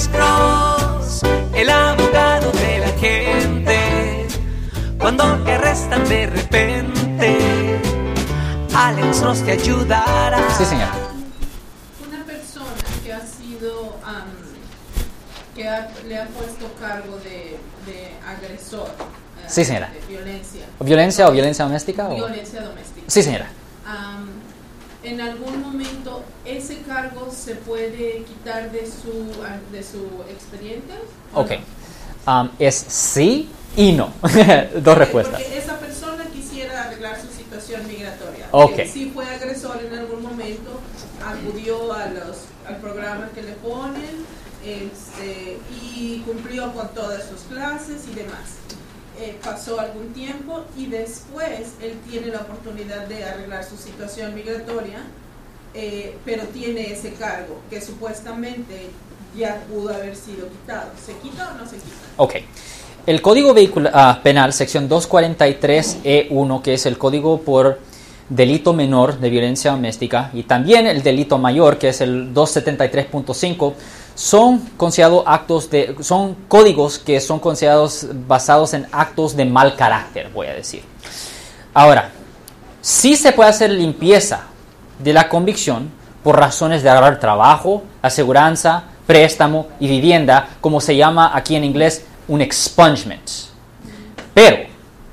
Alex Cross, el abogado de la gente. Cuando te arrestan de repente, Alex Cross te ayudará. Sí, señora. Una persona que ha sido, am, que ha- le ha puesto cargo de, de agresor. eh, Sí, señora. De violencia. ¿Violencia o violencia doméstica? o- Violencia doméstica. Sí, señora. Am, en algún cargo se puede quitar de su, ah, de su expediente. ¿o Ok. Um, es sí y no. Dos respuestas. Porque esa persona quisiera arreglar su situación migratoria. Ok. Eh, Si fue agresor en algún momento, acudió a los, al programa que le ponen este, y cumplió con todas sus clases y demás. Eh, pasó algún tiempo y después él tiene la oportunidad de arreglar su situación migratoria, eh, pero tiene ese cargo que supuestamente ya pudo haber sido quitado. ¿Se quita o no se quita? Ok. El Código Vehicula- ah, Penal, sección 243E1, que es el código por delito menor de violencia doméstica, y también el delito mayor, que es el 273.5, son considerados actos de, son códigos que son considerados basados en actos de mal carácter, voy a decir. Ahora, sí se puede hacer limpieza de la convicción por razones de agarrar trabajo, aseguranza, préstamo y vivienda, como se llama aquí en inglés un expungement. Pero,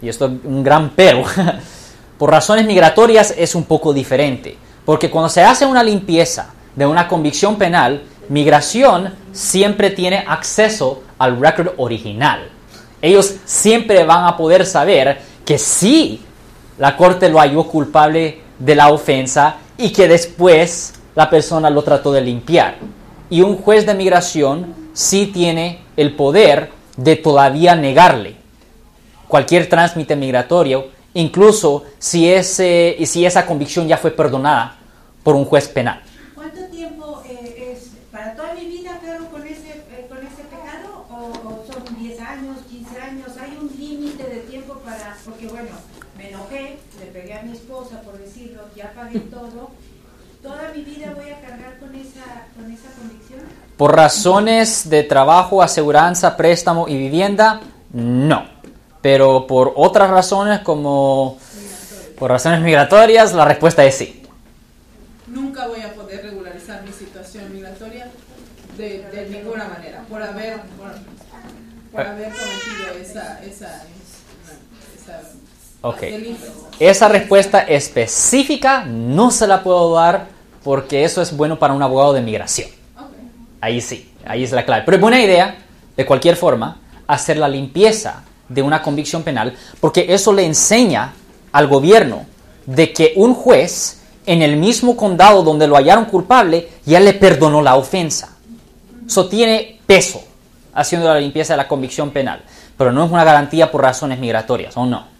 y esto es un gran pero, por razones migratorias es un poco diferente, porque cuando se hace una limpieza de una convicción penal, migración siempre tiene acceso al récord original. Ellos siempre van a poder saber que sí la corte lo halló culpable de la ofensa y que después la persona lo trató de limpiar. Y un juez de migración sí tiene el poder de todavía negarle cualquier trámite migratorio, incluso si, ese, si esa convicción ya fue perdonada por un juez penal. ¿Cuánto tiempo eh, es para toda mi vida, claro, con ese, eh, con ese pecado? ¿O, o son 10 años, 15 años? ¿Hay un límite de tiempo para.? Porque, bueno, me enojé, le pegué a mi esposa, por decirlo, ya pagué todo. ¿Toda mi vida voy a cargar con esa, con esa convicción? Por razones de trabajo, aseguranza, préstamo y vivienda, no. Pero por otras razones como por razones migratorias, la respuesta es sí. nunca voy a poder regularizar mi situación migratoria de, de ninguna manera por haber por, por haber cometido esa esa, esa Ok. Esa respuesta específica no se la puedo dar porque eso es bueno para un abogado de migración. Ahí sí, ahí es la clave. Pero es buena idea, de cualquier forma, hacer la limpieza de una convicción penal porque eso le enseña al gobierno de que un juez en el mismo condado donde lo hallaron culpable ya le perdonó la ofensa. Eso tiene peso haciendo la limpieza de la convicción penal, pero no es una garantía por razones migratorias, ¿o no?